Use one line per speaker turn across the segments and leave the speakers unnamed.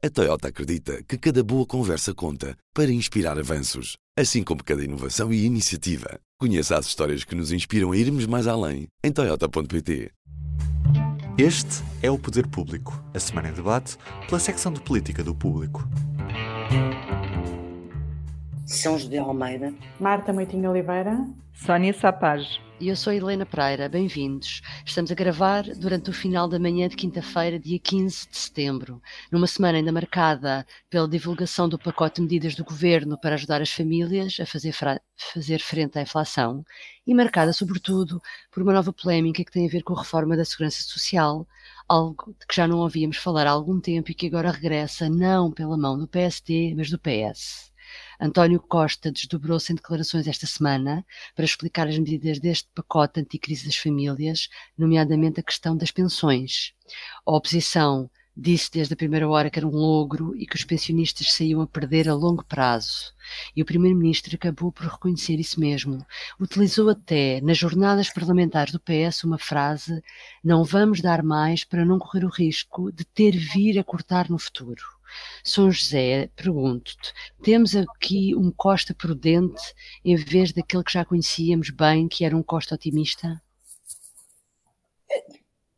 A Toyota acredita que cada boa conversa conta para inspirar avanços, assim como cada inovação e iniciativa. Conheça as histórias que nos inspiram a irmos mais além em Toyota.pt.
Este é o Poder Público, a semana em debate pela secção de política do Público.
São José Almeida,
Marta Moitinho Oliveira,
Sónia Sapage.
E eu sou Helena Pereira, bem-vindos. Estamos a gravar durante o final da manhã de quinta-feira, dia 15 de setembro, numa semana ainda marcada pela divulgação do pacote de medidas do governo para ajudar as famílias a fazer, fazer frente à inflação e marcada, sobretudo, por uma nova polémica que tem a ver com a reforma da segurança social, algo de que já não ouvíamos falar há algum tempo e que agora regressa não pela mão do PSD, mas do PS. António Costa desdobrou-se em declarações esta semana para explicar as medidas deste pacote anticrise das famílias, nomeadamente a questão das pensões. A oposição disse desde a primeira hora que era um logro e que os pensionistas saíam a perder a longo prazo. E o Primeiro-Ministro acabou por reconhecer isso mesmo. Utilizou até, nas jornadas parlamentares do PS, uma frase: Não vamos dar mais para não correr o risco de ter vir a cortar no futuro. São José, pergunto-te, temos aqui um Costa prudente em vez daquele que já conhecíamos bem, que era um Costa otimista?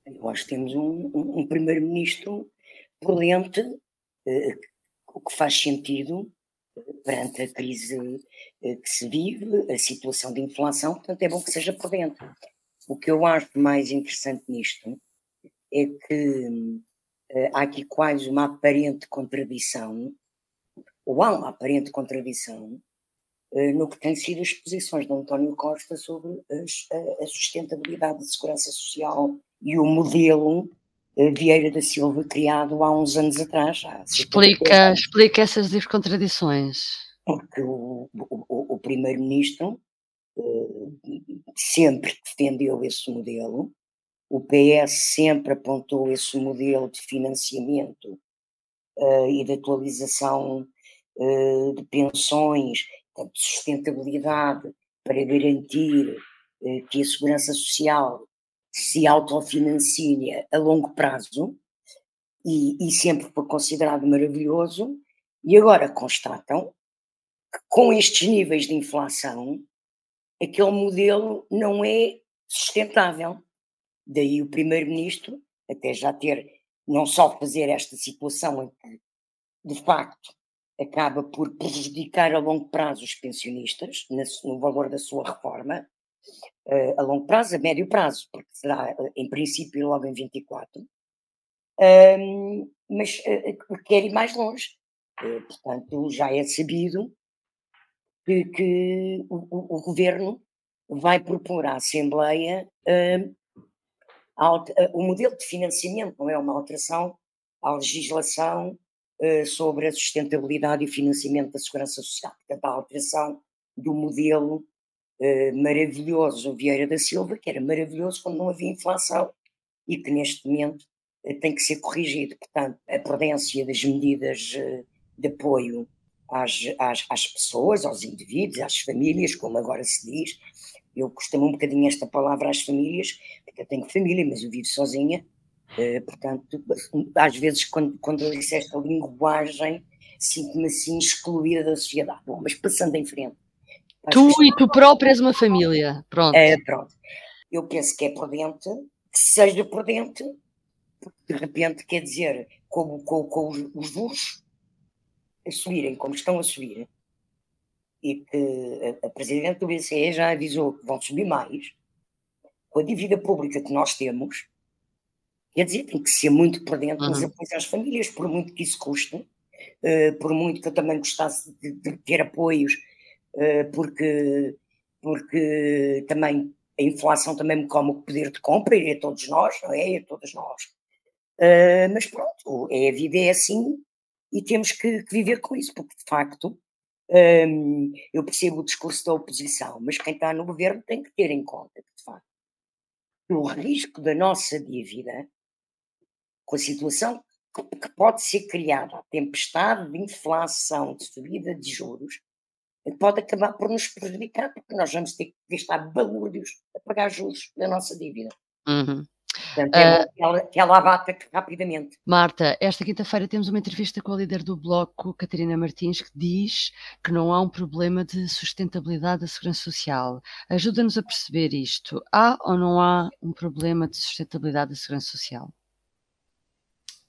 Eu acho que temos um, um, primeiro-ministro prudente, eh, o que faz sentido eh, perante a crise eh, que se vive, a situação de inflação, portanto é bom que seja prudente. O que eu acho mais interessante nisto é que há aqui quase uma aparente contradição, ou há uma aparente contradição, eh, no que têm sido as posições de António Costa sobre a, sustentabilidade da segurança social e o modelo eh, Vieira da Silva criado há uns anos atrás.
Explica, explica essas contradições.
Porque o, o, o Primeiro-Ministro sempre defendeu esse modelo, o PS sempre apontou esse modelo de financiamento uh, e de atualização uh, de pensões, de sustentabilidade, para garantir uh, que a segurança social se autofinancia a longo prazo, e, e sempre foi considerado maravilhoso, e agora constatam que com estes níveis de inflação, aquele modelo não é sustentável Daí o primeiro-ministro até já ter, não só fazer esta situação em que, de facto, acaba por prejudicar a longo prazo os pensionistas, no valor da sua reforma, uh, a longo prazo, a médio prazo, porque será, em princípio, logo em 24, um, mas uh, quer ir mais longe. Portanto, já é sabido que, que o, governo vai propor à Assembleia uh, eh, o modelo de financiamento não é uma alteração à legislação uh, sobre a sustentabilidade e financiamento da segurança social. Portanto, a alteração do modelo uh, maravilhoso Vieira da Silva, que era maravilhoso quando não havia inflação e que neste momento uh, tem que ser corrigido. Portanto, a prudência das medidas de apoio às, às, às pessoas, aos indivíduos, às famílias, como agora se diz, eu costumo um bocadinho esta palavra às famílias, porque eu tenho família, mas eu vivo sozinha, uh, portanto, às vezes quando, quando eu disse esta linguagem, sinto-me assim excluída da sociedade. Bom, mas passando em frente.
Tu e tu própria és uma família, pronto.
É, pronto. Eu penso que é prudente, que seja prudente, porque de repente quer dizer, com, com, com os, os juros a subirem como estão a subir, e que a, Presidente do BCE já avisou que vão subir mais, com a dívida pública que nós temos, quer dizer, tem que ser muito prudente nos uhum. apoios às famílias, por muito que isso custe, uh, por muito que eu também gostasse de, de ter apoios, uh, porque, porque também a inflação também me come o poder de compra, e a todos nós, não é? A todos nós. Uh, mas pronto, é, a vida é assim e temos que, que viver com isso, porque de facto eu percebo o discurso da oposição, mas quem está no governo tem que ter em conta, de facto, que o risco da nossa dívida, com a situação que pode ser criada, a tempestade de inflação, de subida de juros, pode acabar por nos prejudicar, porque nós vamos ter que gastar balúrdios a pagar juros da nossa dívida.
Uhum.
Portanto, é uh, que, ela, que ela abata rapidamente.
Marta, esta quinta-feira temos uma entrevista com a líder do Bloco, Catarina Martins, que diz que não há um problema de sustentabilidade da segurança social. Ajuda-nos a perceber isto. Há ou não há um problema de sustentabilidade da segurança social?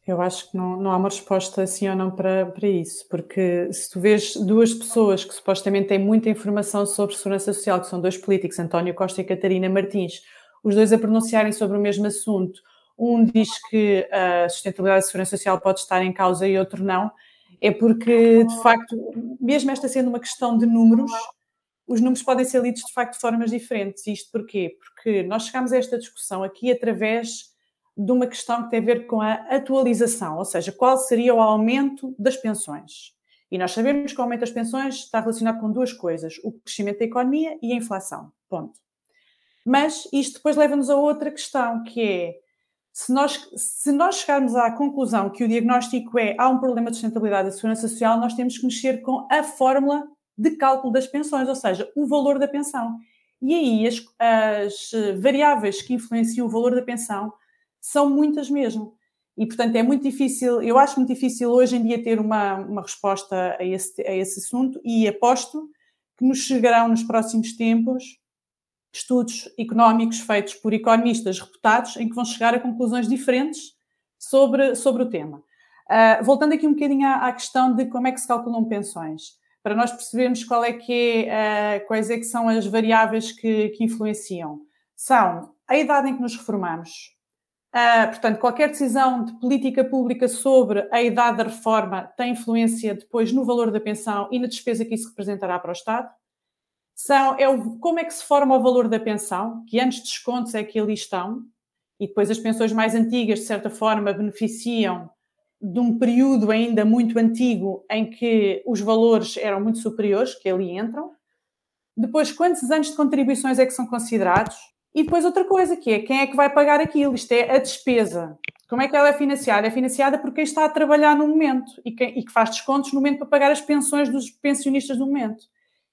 Eu acho que não, não há uma resposta sim ou não para, para isso, porque se tu vês duas pessoas que supostamente têm muita informação sobre segurança social, que são dois políticos, António Costa e Catarina Martins, os dois a pronunciarem sobre o mesmo assunto, um diz que a sustentabilidade da segurança social pode estar em causa e outro não, é porque, de facto, mesmo esta sendo uma questão de números, os números podem ser lidos, de facto, de formas diferentes. Isto porquê? Porque nós chegamos a esta discussão aqui através de uma questão que tem a ver com a atualização, ou seja, qual seria o aumento das pensões. E nós sabemos que o aumento das pensões está relacionado com duas coisas: o crescimento da economia e a inflação. Ponto. Mas isto depois leva-nos a outra questão, que é se nós, se nós chegarmos à conclusão que o diagnóstico é há um problema de sustentabilidade da segurança social, nós temos que mexer com a fórmula de cálculo das pensões, ou seja, o valor da pensão. E aí as, as variáveis que influenciam o valor da pensão são muitas mesmo. E, portanto, é muito difícil, eu acho muito difícil hoje em dia ter uma, uma resposta a esse, a esse assunto e aposto que nos chegarão nos próximos tempos estudos económicos feitos por economistas reputados em que vão chegar a conclusões diferentes sobre, sobre o tema. Uh, voltando aqui um bocadinho à, à, questão de como é que se calculam pensões, para nós percebermos qual é que é, uh, quais é que são as variáveis que, que, influenciam. São a idade em que nos reformamos, uh, portanto, qualquer decisão de política pública sobre a idade da reforma tem influência depois no valor da pensão e na despesa que isso representará para o Estado são é o, como é que se forma o valor da pensão, que antes de descontos é que ali estão, e depois as pensões mais antigas, de certa forma, beneficiam de um período ainda muito antigo em que os valores eram muito superiores, que ali entram. Depois, quantos anos de contribuições é que são considerados? E depois outra coisa, que é quem é que vai pagar aquilo? Isto é a despesa. Como é que ela é financiada? É financiada por quem está a trabalhar no momento e que, e que faz descontos no momento para pagar as pensões dos pensionistas no momento.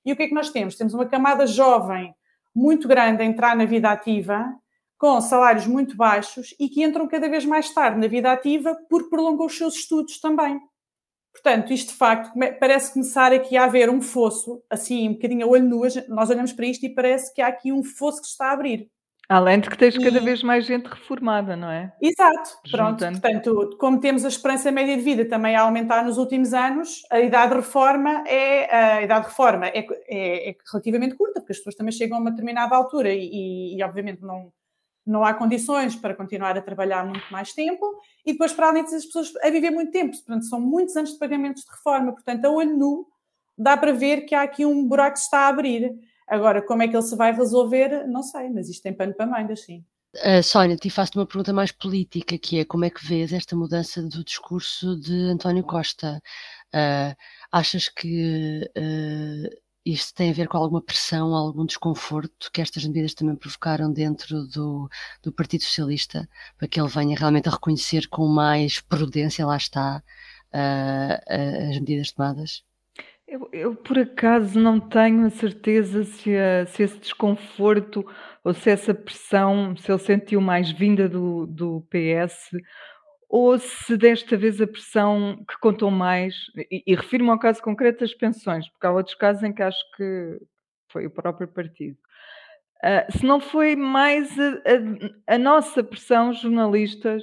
E o que é que nós temos? Temos uma camada jovem muito grande a entrar na vida ativa, com salários muito baixos e que entram cada vez mais tarde na vida ativa porque prolongam os seus estudos também. Portanto, isto de facto parece começar aqui a haver um fosso, assim, um bocadinho a olho nu, nós olhamos para isto e parece que há aqui um fosso que se está a abrir.
Além de que tens cada vez mais gente reformada, não é?
Exato, pronto. Juntando. Portanto, como temos a esperança média de vida também a aumentar nos últimos anos, a idade de reforma é, a idade de reforma é, é, é relativamente curta, porque as pessoas também chegam a uma determinada altura e, e, e, obviamente não, não há condições para continuar a trabalhar muito mais tempo e depois para além disso as pessoas a viver muito tempo, portanto são muitos anos de pagamentos de reforma, portanto a olho nu dá para ver que há aqui um buraco que se está a abrir. Agora, como é que ele se vai resolver, não sei, mas isto tem pano para mangas, sim.
Uh, Sónia, te faço uma pergunta mais política, que é como é que vês esta mudança do discurso de António Costa? Uh, achas que uh, isto tem a ver com alguma pressão, algum desconforto que estas medidas também provocaram dentro do, do Partido Socialista, para que ele venha realmente a reconhecer com mais prudência, lá está, as medidas tomadas?
Eu, eu, por acaso não tenho a certeza se, a, se esse desconforto ou se essa pressão, se ele sentiu mais vinda do, do PS, ou se desta vez a pressão que contou mais, e, e refiro-me ao caso concreto das pensões, porque há outros casos em que acho que foi o próprio partido. Uh, se não foi mais a, a, a nossa pressão, jornalistas,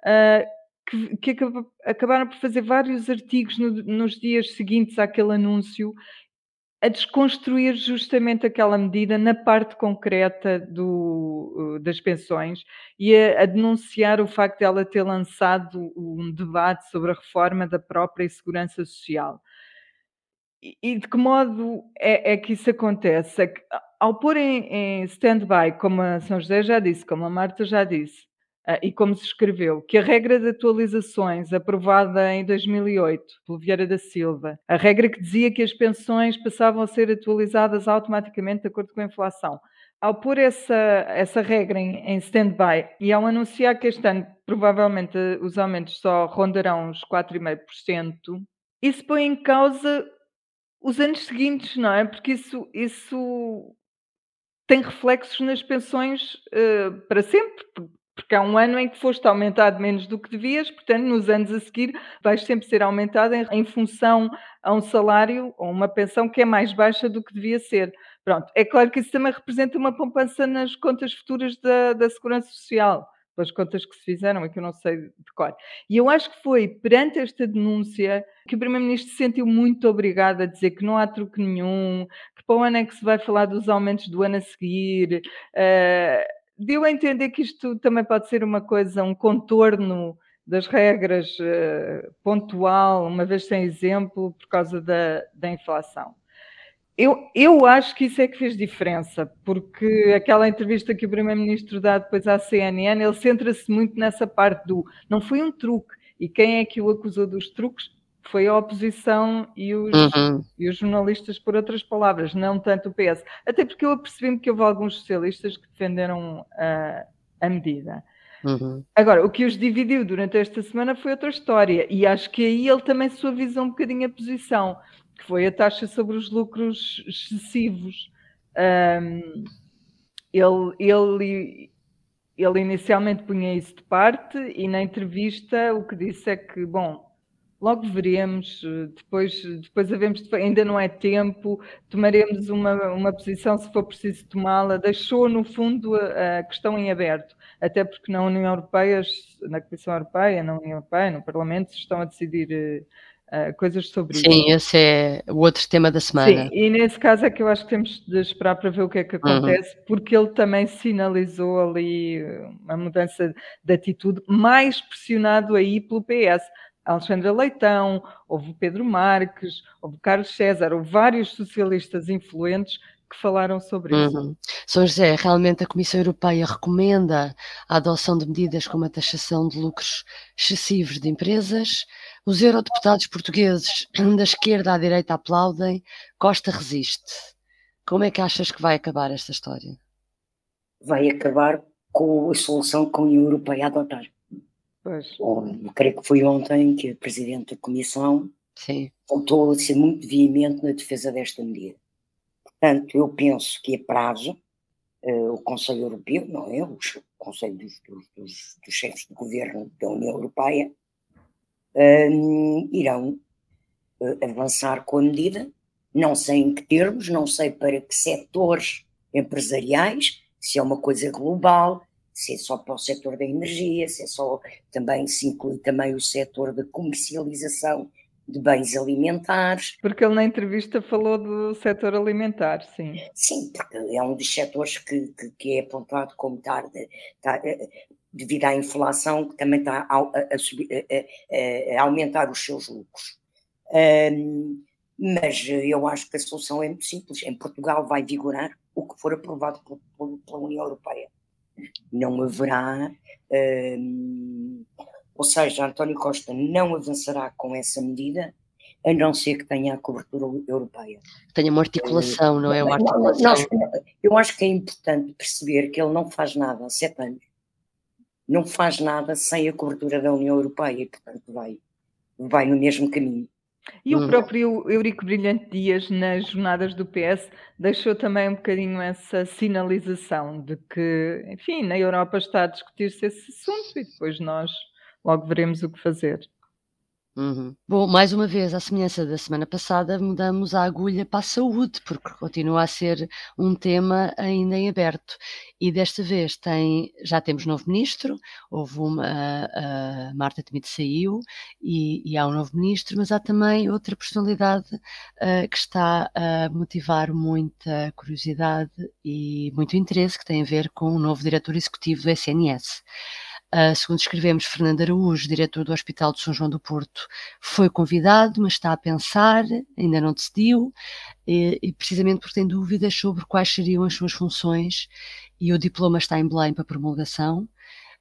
uh, que, que acabaram por fazer vários artigos no, nos dias seguintes àquele anúncio a desconstruir justamente aquela medida na parte concreta do, uh, das pensões e a, a, denunciar o facto de ela ter lançado um debate sobre a reforma da própria segurança social. E, e de que modo é, é, que isso acontece? É que, ao pôr em, em stand-by, como a São José já disse, como a Marta já disse, e como se escreveu, que a regra de atualizações aprovada em 2008 pelo Vieira da Silva, a regra que dizia que as pensões passavam a ser atualizadas automaticamente de acordo com a inflação, ao pôr essa, essa regra em, em stand-by e ao anunciar que este ano provavelmente os aumentos só rondarão os 4,5%, isso põe em causa os anos seguintes, não é? Porque isso, isso tem reflexos nas pensões uh, para sempre porque há um ano em que foste aumentado menos do que devias, portanto, nos anos a seguir vais sempre ser aumentado em, em função a um salário ou uma pensão que é mais baixa do que devia ser. Pronto, é claro que isso também representa uma poupança nas contas futuras da, da Segurança Social, pelas contas que se fizeram, é que eu não sei de cor. E eu acho que foi perante esta denúncia que o Primeiro-Ministro se sentiu muito obrigado a dizer que não há truque nenhum, que para o ano é que se vai falar dos aumentos do ano a seguir. Uh, deu a entender que isto também pode ser uma coisa, um contorno das regras uh, pontual, uma vez sem exemplo, por causa da, da inflação. Eu, eu acho que isso é que fez diferença, porque aquela entrevista que o Primeiro-Ministro dá depois à CNN, ele centra-se muito nessa parte do não foi um truque, e quem é que o acusou dos truques? Foi a oposição e os, uhum. e os jornalistas, por outras palavras, não tanto o PS. Até porque eu apercebi-me que houve alguns socialistas que defenderam a, a medida. Uhum. Agora, o que os dividiu durante esta semana foi outra história, e acho que aí ele também suavizou um bocadinho a posição que foi a taxa sobre os lucros excessivos. Um, ele, ele, ele inicialmente punha isso de parte e na entrevista o que disse é que, bom, logo veremos, depois, depois havemos, ainda não é tempo, tomaremos uma, uma posição se for preciso tomá-la. Deixou, no fundo, a, a, questão em aberto, até porque na União Europeia, na Comissão Europeia, na União Europeia, no Parlamento, se estão a decidir uh, coisas sobre
Sim, isso. Sim, esse é o outro tema da semana.
Sim, e nesse caso é que eu acho que temos de esperar para ver o que é que uhum. acontece, uhum. porque ele também sinalizou ali uma mudança de atitude, mais pressionado aí pelo PS. Alexandra Leitão, houve Pedro Marques, houve Carlos César, houve vários socialistas influentes que falaram sobre isso. Uhum.
São José, realmente a Comissão Europeia recomenda a adoção de medidas como a taxação de lucros excessivos de empresas, os eurodeputados portugueses da esquerda à direita aplaudem, Costa resiste. Como é que achas que vai acabar esta história?
Vai acabar com a solução que a União Europeia adotar. Pois. Eu creio que foi ontem que a Presidente da Comissão Sim. voltou a ser muito veemente na defesa desta medida. Portanto, eu penso que a prazo, uh, o Conselho Europeu, não é? O Conselho dos, dos, dos, dos chefes de governo da União Europeia, uh, irão uh, avançar com a medida. Não sei em que termos, não sei para que setores empresariais, se é uma coisa global, se é só para o setor da energia, se é só também se inclui também o setor da comercialização de bens alimentares.
Porque ele na entrevista falou do setor alimentar, sim.
Sim, porque é um dos setores que, que, que é apontado como tarde, tarde, eh, devido à inflação, que também está a, a, subir, a, a aumentar os seus lucros. Um, mas eu acho que a solução é muito simples. Em Portugal vai vigorar o que for aprovado pela União Europeia. Não haverá. Um, ou seja, António Costa não avançará com essa medida, a não ser que tenha a cobertura europeia.
Tenha uma articulação, não é? Uma articulação.
eu acho que é importante perceber que ele não faz nada há sete anos não faz nada sem a cobertura da União Europeia e, portanto, vai, vai no mesmo caminho.
E o próprio Eurico Brilhante Dias, nas jornadas do PS, deixou também um bocadinho essa sinalização de que, enfim, na Europa está a discutir-se esse assunto e depois nós logo veremos o que fazer.
Uhum. Bom, mais uma vez, à semelhança da semana passada, mudamos a agulha para a saúde, porque continua a ser um tema ainda em aberto. E desta vez tem, já temos novo ministro, houve uma, a, Marta Temido saiu e, e, há um novo ministro, mas há também outra personalidade uh, que está a motivar muita curiosidade e muito interesse, que tem a ver com o novo diretor executivo do SNS. Uh, segundo escrevemos, Fernando Araújo, diretor do Hospital de São João do Porto, foi convidado, mas está a pensar, ainda não decidiu, e, e precisamente porque tem dúvidas sobre quais seriam as suas funções e o diploma está em Belém para promulgação.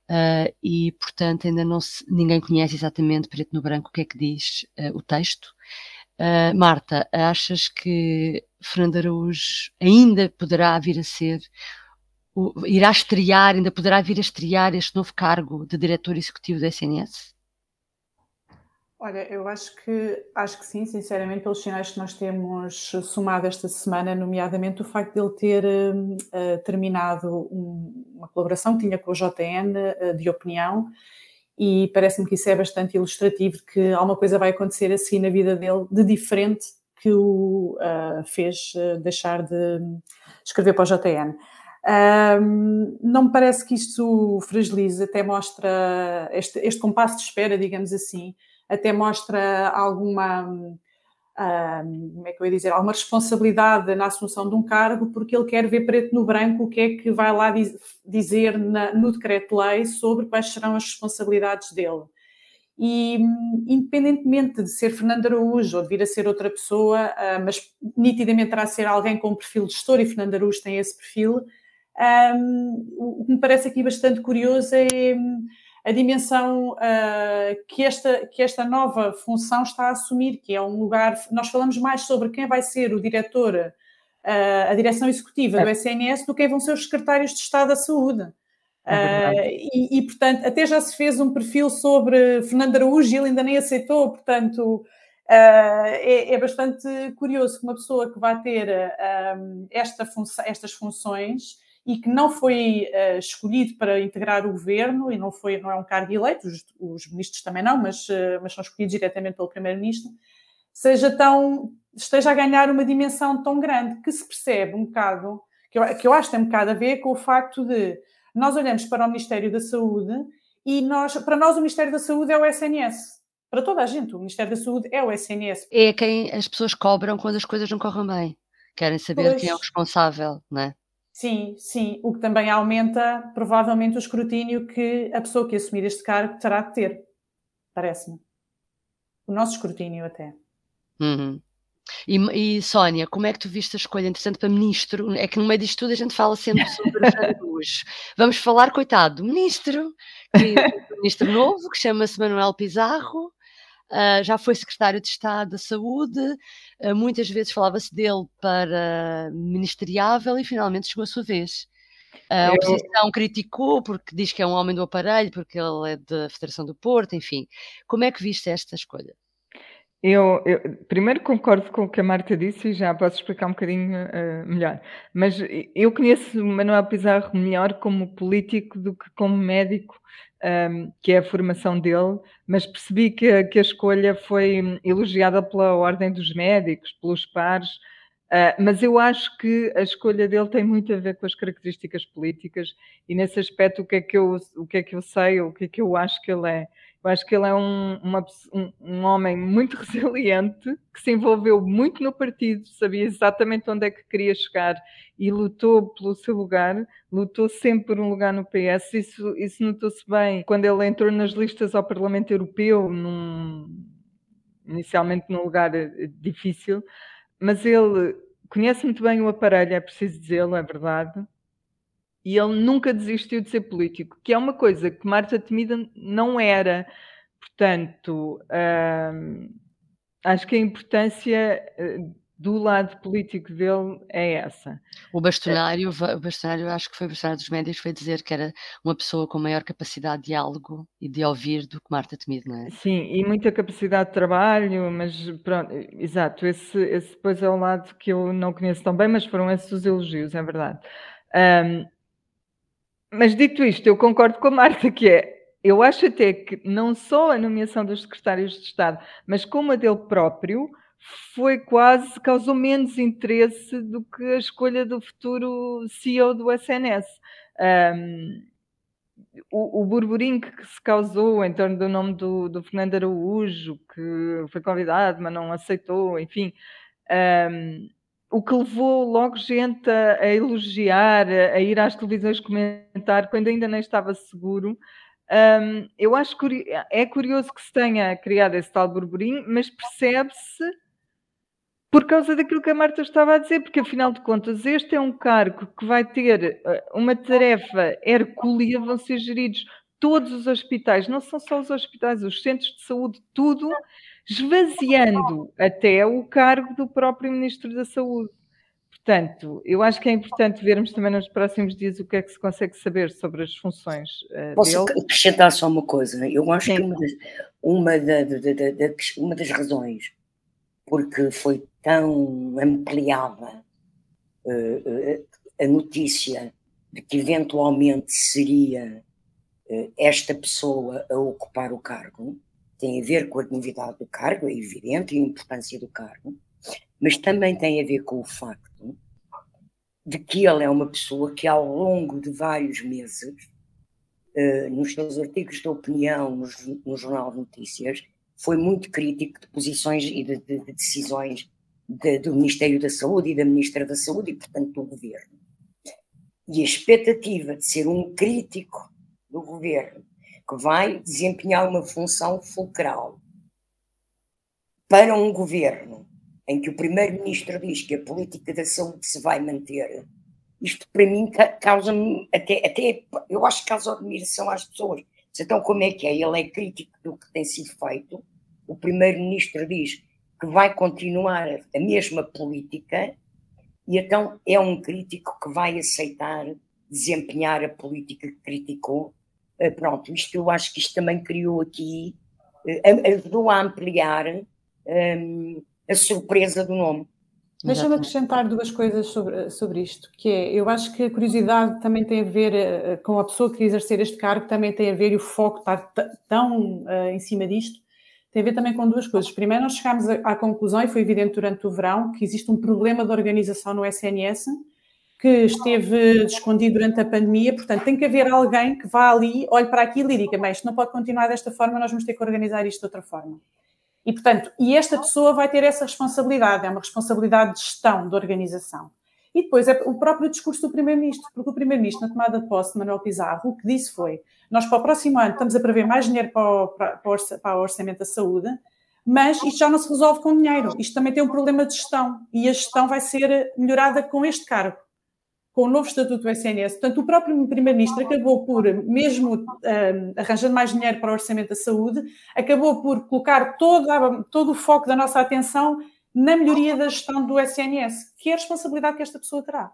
Uh, e, portanto, ainda não se, ninguém conhece exatamente preto no branco o que é que diz uh, o texto. Uh, Marta, achas que Fernando Araújo ainda poderá vir a ser o, irá estrear, ainda poderá vir a estrear este novo cargo de diretor executivo da SNS?
Olha, eu acho que acho que sim, sinceramente, pelos sinais que nós temos somado esta semana, nomeadamente o facto de ele ter uh, terminado um, uma colaboração que tinha com o JN uh, de opinião, e parece-me que isso é bastante ilustrativo de que alguma coisa vai acontecer assim na vida dele de diferente que o uh, fez deixar de escrever para o JN. Um, não me parece que isto fragilize, até mostra este, este compasso de espera, digamos assim, até mostra alguma, como é que eu ia dizer, alguma responsabilidade na assunção de um cargo, porque ele quer ver preto no branco o que é que vai lá dizer na, no decreto-lei sobre quais serão as responsabilidades dele. E, independentemente de ser Fernando Araújo ou de vir a ser outra pessoa, uh, mas nitidamente terá a ser alguém com um perfil de gestor e Fernando Araújo tem esse perfil, um, o que me parece aqui bastante curioso é a dimensão uh, que, esta, que esta nova função está a assumir, que é um lugar. Nós falamos mais sobre quem vai ser o diretor, uh, a direção executiva é. do SNS, do que quem vão ser os secretários de Estado da Saúde. É uh, e, e, portanto, até já se fez um perfil sobre Fernando Araújo e ele ainda nem aceitou, portanto, é, é, bastante curioso que uma pessoa que vai ter esta estas funções e que não foi uh, escolhido para integrar o governo e não, foi, não é um cargo eleito, os, os ministros também não, mas, uh, mas são escolhidos diretamente pelo primeiro-ministro, seja tão, esteja a ganhar uma dimensão tão grande que se percebe um bocado, que eu, que eu acho que tem um bocado a ver com o facto de nós olhamos para o Ministério da Saúde e nós, para nós o Ministério da Saúde é o SNS. Para toda a gente, o Ministério da Saúde é o SNS.
É quem as pessoas cobram quando as coisas não correm bem. Querem saber pois. quem é o responsável, não é?
Sim, sim, o que também aumenta provavelmente o escrutínio que a pessoa que assumir este cargo terá que ter, parece-me. O nosso escrutínio até.
Uhum. E, e, Sónia, como é que tu viste a escolha interessante para ministro? É que no meio disto tudo a gente fala sempre sobre luz. Vamos falar, coitado, do ministro, que, é ministro novo, que chama-se Manuel Pizarro, Uh, já foi secretário de Estado da Saúde, uh, muitas vezes falava-se dele para ministeriável e finalmente chegou a sua vez. A Eu... oposição criticou porque diz que é um homem do aparelho, porque ele é da Federação do Porto, enfim. Como é que viste esta escolha?
Eu, eu, primeiro concordo com o que a Marta disse e já posso explicar um bocadinho uh, melhor. Mas eu conheço Manuel Pizarro melhor como político do que como médico um, que é a formação dele, mas percebi que, a, que a escolha foi elogiada pela Ordem dos Médicos, pelos pares, uh, mas eu acho que a escolha dele tem muito a ver com as características políticas e nesse aspecto o que é que eu, o que é que eu sei, o que é que eu acho que ele é. Eu acho que ele é um, uma, um, um, homem muito resiliente, que se envolveu muito no partido, sabia exatamente onde é que queria chegar e lutou pelo seu lugar, lutou sempre por um lugar no PS. Isso, isso notou-se bem quando ele entrou nas listas ao Parlamento Europeu, num, inicialmente num lugar eh, difícil, mas ele conhece muito bem o aparelho, é preciso dizê-lo, é verdade e ele nunca desistiu de ser político, que é uma coisa que Marta Temida não era. Portanto, hum, acho que a importância eh, do lado político dele é essa.
O bastonário, o bastonário acho que foi o bastonário dos médios, foi dizer que era uma pessoa com maior capacidade de diálogo e de ouvir do que Marta Temido, não é?
Sim, e muita capacidade de trabalho, mas pronto, exato, esse, esse depois é o lado que eu não conheço tão bem, mas foram esses os elogios, é verdade. Um, mas dito isto, eu concordo com a Marta, que é, eu acho até que não só a nomeação dos secretários de Estado, mas como a dele próprio, foi quase, causou menos interesse do que a escolha do futuro CEO do SNS. Um, o, o burburinho que se causou em torno do nome do, do Fernando Araújo, que foi convidado, mas não aceitou, enfim. Um, o que levou logo gente a, a elogiar, a, ir às televisões comentar, quando ainda nem estava seguro. Um, eu acho que é curioso que se tenha criado esse tal burburinho, mas percebe-se por causa daquilo que a Marta estava a dizer, porque afinal de contas este é um cargo que vai ter eh, uma tarefa hercúlea, vão ser geridos todos os hospitais, não são só os hospitais, os centros de saúde, tudo esvaziando até o cargo do próprio Ministro da Saúde. Portanto, eu acho que é importante vermos também nos próximos dias o que é que se consegue saber sobre as funções uh,
Posso
dele.
acrescentar só uma coisa? Eu acho Sim. que uma das, uma, da, da, da, uma das razões porque foi tão ampliada uh, a notícia de que eventualmente seria uh, esta pessoa a ocupar o cargo tem a ver com a novidade do cargo, é evidente, e a importância do cargo, mas também tem a ver com o facto de que ele é uma pessoa que, ao longo de vários meses, uh, nos seus artigos de opinião no, no, Jornal de Notícias, foi muito crítico de posições e de, de, de decisões de, do Ministério da Saúde e da Ministra da Saúde e, portanto, do Governo. E a expectativa de ser um crítico do Governo que vai desempenhar uma função fulcral para um governo em que o primeiro-ministro diz que a política da saúde se vai manter, isto para mim causa-me até, até, eu acho que causa admiração às pessoas. Então, como é que é? Ele é crítico do que tem sido feito, o primeiro-ministro diz que vai continuar a mesma política, e então é um crítico que vai aceitar desempenhar a política que criticou. Eh, pronto, isto eu acho que isto também criou aqui, eh, ajudou a ampliar um, a surpresa do nome.
Deixa-me acrescentar duas coisas sobre, sobre isto, que é, eu acho que a curiosidade também tem a ver uh, com a pessoa que quer exercer este cargo, também tem a ver, e o foco estar tão uh, em cima disto, tem a ver também com duas coisas. Primeiro, nós chegámos à conclusão, e foi evidente durante o verão, que existe um problema de organização no SNS, que esteve escondido durante a pandemia, portanto, tem que haver alguém que vá ali, olhe para aquilo e diga, mas isto não pode continuar desta forma, nós vamos ter que organizar isto de outra forma. E, portanto, e esta pessoa vai ter essa responsabilidade, é uma responsabilidade de gestão, de organização. E depois é o próprio discurso do Primeiro-Ministro, porque o Primeiro-Ministro, na tomada de posse de Manuel Pizarro, o que disse foi: nós para o próximo ano estamos a prever mais dinheiro para o, para, para o orçamento da saúde, mas isto já não se resolve com dinheiro. Isto também tem um problema de gestão e a gestão vai ser melhorada com este cargo com o novo estatuto do SNS. Portanto, o próprio Primeiro-Ministro acabou por, mesmo um, arranjando mais dinheiro para o orçamento da saúde, acabou por colocar toda, todo o foco da nossa atenção na melhoria da gestão do SNS, que é a responsabilidade que esta pessoa terá.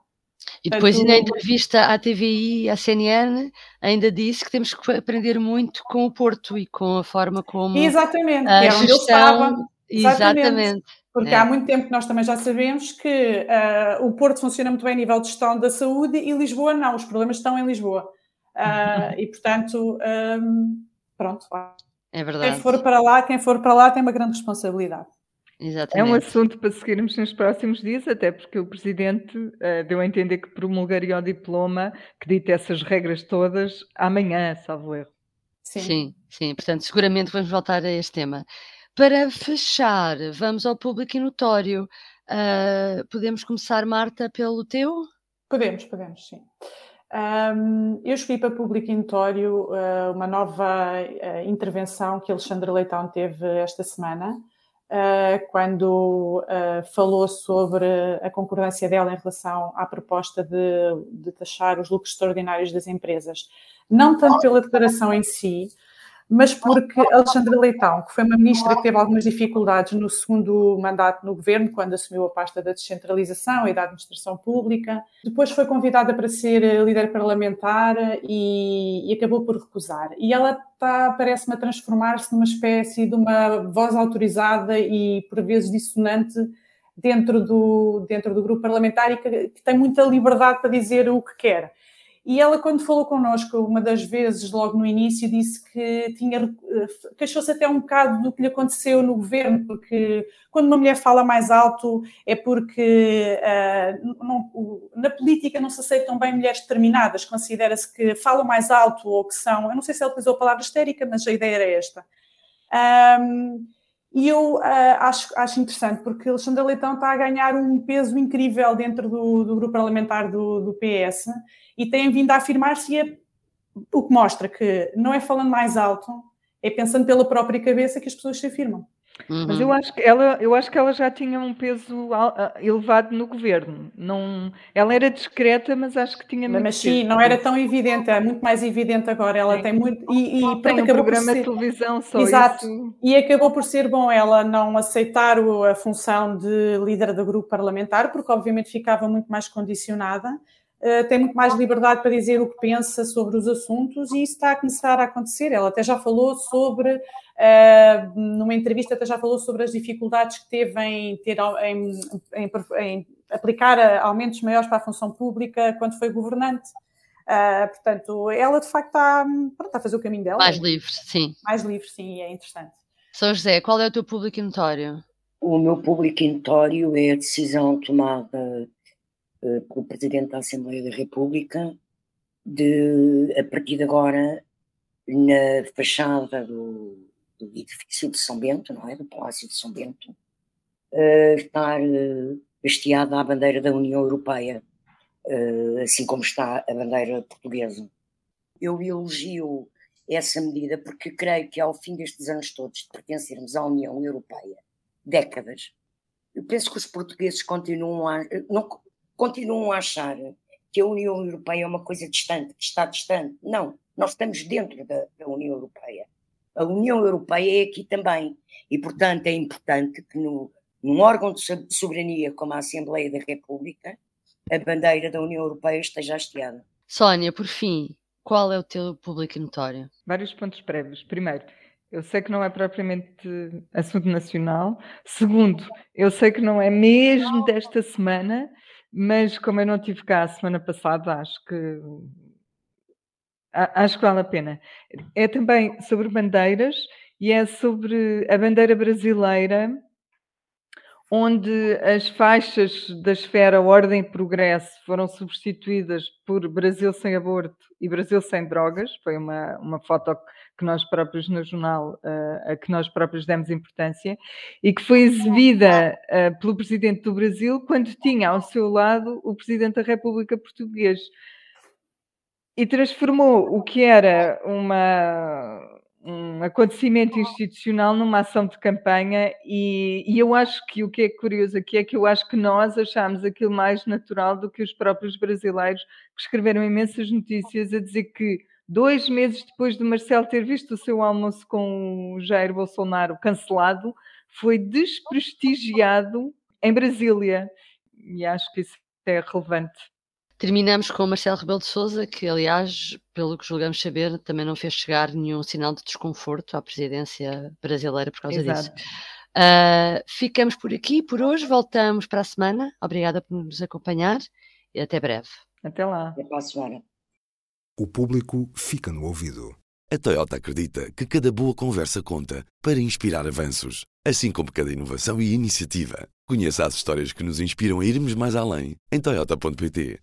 E depois, Portanto, na entrevista à TVI e à CNN, ainda disse que temos que aprender muito com o Porto e com a forma como.
Exatamente, a é onde ele estava.
Exatamente. exatamente.
Porque é. há muito tempo que nós também já sabemos que uh, o Porto funciona muito bem a nível de gestão da saúde e Lisboa não, os problemas estão em Lisboa. Uh, e portanto, um, pronto.
É verdade.
Quem for para lá, quem for para lá tem uma grande responsabilidade.
Exatamente. É um assunto para seguirmos nos próximos dias, até porque o Presidente uh, deu a entender que promulgaria o diploma que dita essas regras todas amanhã, salvo erro.
Sim. sim, sim. Portanto, seguramente vamos voltar a este tema. Para fechar, vamos ao público notório. Uh, podemos começar, Marta, pelo teu?
Podemos, podemos, sim. Um, eu escolhi para público notório uh, uma nova uh, intervenção que Alexandre Leitão teve esta semana, quando falou sobre a concordância dela em relação à proposta de, de taxar os lucros extraordinários das empresas. Não tanto pela declaração em si, mas porque Alexandra Leitão, que foi uma ministra que teve algumas dificuldades no segundo mandato no governo, quando assumiu a pasta da descentralização e da administração pública, depois foi convidada para ser líder parlamentar e, e acabou por recusar. E ela está, parece-me, a transformar-se numa espécie de uma voz autorizada e, por vezes, dissonante dentro do, dentro do grupo parlamentar e que, que tem muita liberdade para dizer o que quer. E ela, quando falou connosco, uma das vezes, logo no início, disse que tinha eh, queixou-se até um bocado do que lhe aconteceu no governo, porque quando uma mulher fala mais alto é porque uh, não, na política não se aceitam bem mulheres determinadas, considera-se que falam mais alto ou que são, eu não sei se ela utilizou a palavra histérica, mas a ideia era esta. Um, e eu uh, acho, acho interessante, porque Alexandre Leitão está a ganhar um peso incrível dentro do, do grupo parlamentar do, do PS e têm vindo a afirmar-se, é o que mostra que não é falando mais alto, é pensando pela própria cabeça que as pessoas se afirmam.
Uhum. Mas eu acho, que ela, eu acho que ela já tinha um peso elevado no governo. Não, ela era discreta, mas acho que tinha
muito Mas sim, não era tão evidente, é muito mais evidente agora. Ela sim. tem muito. E,
e tem um programa ser... de televisão só.
Exato.
Isso.
E acabou por ser bom ela não aceitar a função de líder do grupo parlamentar, porque obviamente ficava muito mais condicionada. Uh, tem muito mais liberdade para dizer o que pensa sobre os assuntos e isso está a começar a acontecer. Ela até já falou sobre, uh, numa entrevista, até já falou sobre as dificuldades que teve em, ter, em, em, em aplicar aumentos maiores para a função pública quando foi governante. Uh, portanto, ela de facto está, pronto, está a fazer o caminho dela.
Mais livre, sim.
Mais livre, sim, é interessante.
São José, qual é o teu público notório?
O meu público notório é a decisão tomada eh, pelo Presidente da Assembleia da República de, a partir de agora, na fachada do, do edifício de São Bento, não é? Do Palácio de São Bento, uh, estar uh, hasteada a bandeira da União Europeia, uh, assim como está a bandeira portuguesa. Eu elogio essa medida porque creio que ao fim destes anos todos de pertencermos à União Europeia, décadas, eu penso que os portugueses continuam a, não, continuam a achar que a União Europeia é uma coisa distante, que está distante. Não, nós estamos dentro da, da União Europeia. A União Europeia é aqui também. E, portanto, é importante que no, num órgão de soberania como a Assembleia da República, a bandeira da União Europeia esteja hasteada.
Sónia, por fim, qual é o teu público notório?
Vários pontos prévios. Primeiro, eu sei que não é propriamente assunto nacional. Segundo, eu sei que não é mesmo desta semana, mas como eu não tive cá a semana passada, acho que acho que vale a pena. É também sobre bandeiras e é sobre a bandeira brasileira, onde as faixas da esfera Ordem e Progresso foram substituídas por Brasil sem aborto e Brasil sem drogas. Foi uma, uma foto que nós próprios no jornal, uh, a que nós próprios demos importância, e que foi exibida uh, pelo Presidente do Brasil quando tinha ao seu lado o Presidente da República Portuguesa. E transformou o que era uma, um acontecimento institucional numa ação de campanha e, e, eu acho que o que é curioso aqui é que eu acho que nós achámos aquilo mais natural do que os próprios brasileiros que escreveram imensas notícias a dizer que dois meses depois de Marcelo ter visto o seu almoço com o Jair Bolsonaro cancelado, foi desprestigiado em Brasília. E acho que isso é relevante.
Terminamos com Marcelo Rebelo de Sousa, que, aliás, pelo que julgamos saber, também não fez chegar nenhum sinal de desconforto à presidência brasileira por causa Exato. disso. Uh, ficamos por aqui por hoje, voltamos para a semana. Obrigada por nos acompanhar e até breve.
Até lá.
Até para a semana
o público fica no ouvido. A Toyota acredita que cada boa conversa conta para inspirar avanços, assim como cada inovação e iniciativa. Conheça as histórias que nos inspiram a irmos mais além em Toyota.pt.